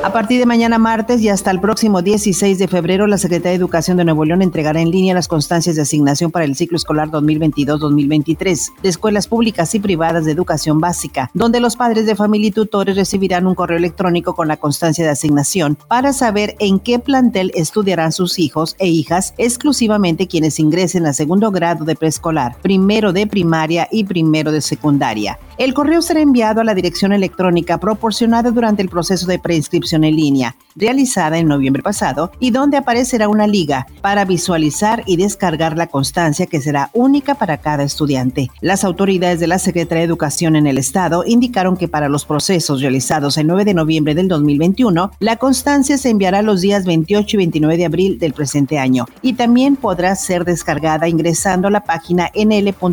A partir de mañana martes y hasta el próximo 16 de febrero, la Secretaría de Educación de Nuevo León entregará en línea las constancias de asignación para el ciclo escolar 2022-2023 de escuelas públicas y privadas de educación básica, donde los padres de familia y tutores recibirán un correo electrónico con la constancia de asignación para saber en qué plantel estudiarán sus hijos e hijas, exclusivamente quienes ingresen a segundo grado de preescolar, primero de primaria y primero de secundaria. El correo será enviado a la dirección electrónica proporcionada durante el proceso de preinscripción en línea, realizada en noviembre pasado, y donde aparecerá una liga para visualizar y descargar la constancia que será única para cada estudiante. Las autoridades de la Secretaría de Educación en el Estado indicaron que para los procesos realizados el 9 de noviembre del 2021, la constancia se enviará los días 28 y 29 de abril del presente año y también podrá ser descargada ingresando a la página nl.go.mx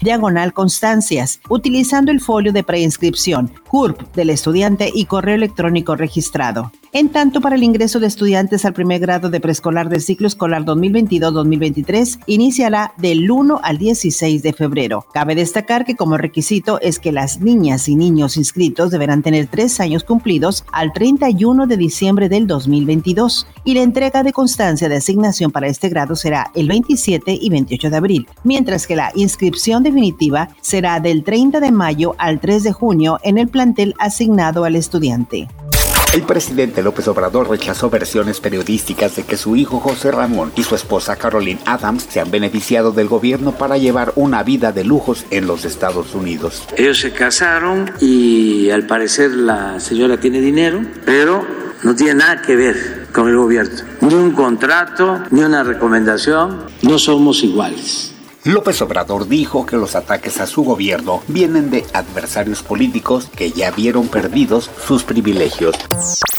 diagonal constancia utilizando el folio de preinscripción, CURP del estudiante y correo electrónico registrado. En tanto, para el ingreso de estudiantes al primer grado de preescolar del ciclo escolar 2022-2023, iniciará del 1 al 16 de febrero. Cabe destacar que como requisito es que las niñas y niños inscritos deberán tener tres años cumplidos al 31 de diciembre del 2022 y la entrega de constancia de asignación para este grado será el 27 y 28 de abril, mientras que la inscripción definitiva será del 30 de mayo al 3 de junio en el plantel asignado al estudiante. El presidente López Obrador rechazó versiones periodísticas de que su hijo José Ramón y su esposa Caroline Adams se han beneficiado del gobierno para llevar una vida de lujos en los Estados Unidos. Ellos se casaron y al parecer la señora tiene dinero, pero no tiene nada que ver con el gobierno. Ni un contrato, ni una recomendación. No somos iguales. López Obrador dijo que los ataques a su gobierno vienen de adversarios políticos que ya vieron perdidos sus privilegios.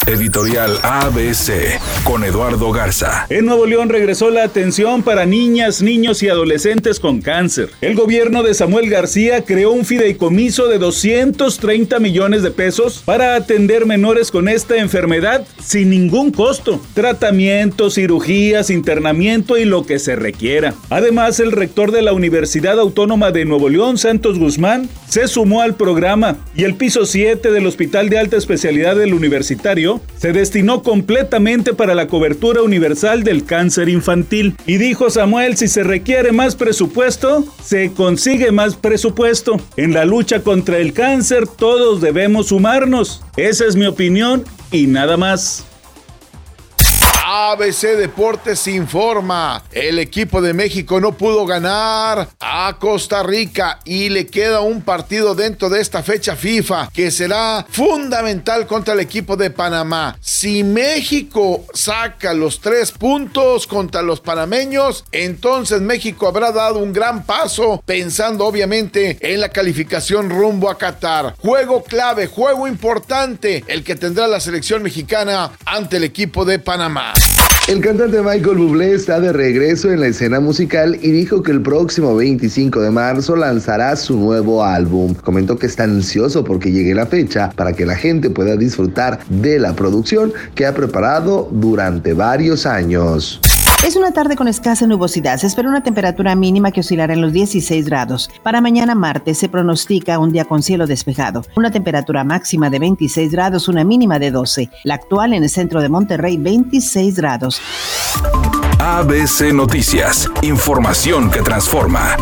Editorial ABC con Eduardo Garza. En Nuevo León regresó la atención para niñas, niños y adolescentes con cáncer. El gobierno de Samuel García creó un fideicomiso de 230 millones de pesos para atender menores con esta enfermedad sin ningún costo. Tratamiento, cirugías, internamiento y lo que se requiera. Además, el rector de la Universidad Autónoma de Nuevo León, Santos Guzmán, se sumó al programa y el piso 7 del Hospital de Alta Especialidad del Universitario se destinó completamente para la cobertura universal del cáncer infantil. Y dijo Samuel, si se requiere más presupuesto, se consigue más presupuesto. En la lucha contra el cáncer todos debemos sumarnos. Esa es mi opinión y nada más. ABC Deportes informa, el equipo de México no pudo ganar a Costa Rica y le queda un partido dentro de esta fecha FIFA que será fundamental contra el equipo de Panamá. Si México saca los tres puntos contra los panameños, entonces México habrá dado un gran paso pensando obviamente en la calificación rumbo a Qatar. Juego clave, juego importante, el que tendrá la selección mexicana ante el equipo de Panamá. El cantante Michael Bublé está de regreso en la escena musical y dijo que el próximo 25 de marzo lanzará su nuevo álbum. Comentó que está ansioso porque llegue la fecha para que la gente pueda disfrutar de la producción que ha preparado durante varios años. Es una tarde con escasa nubosidad. Se espera una temperatura mínima que oscilará en los 16 grados. Para mañana martes se pronostica un día con cielo despejado. Una temperatura máxima de 26 grados, una mínima de 12. La actual en el centro de Monterrey, 26 grados. ABC Noticias. Información que transforma.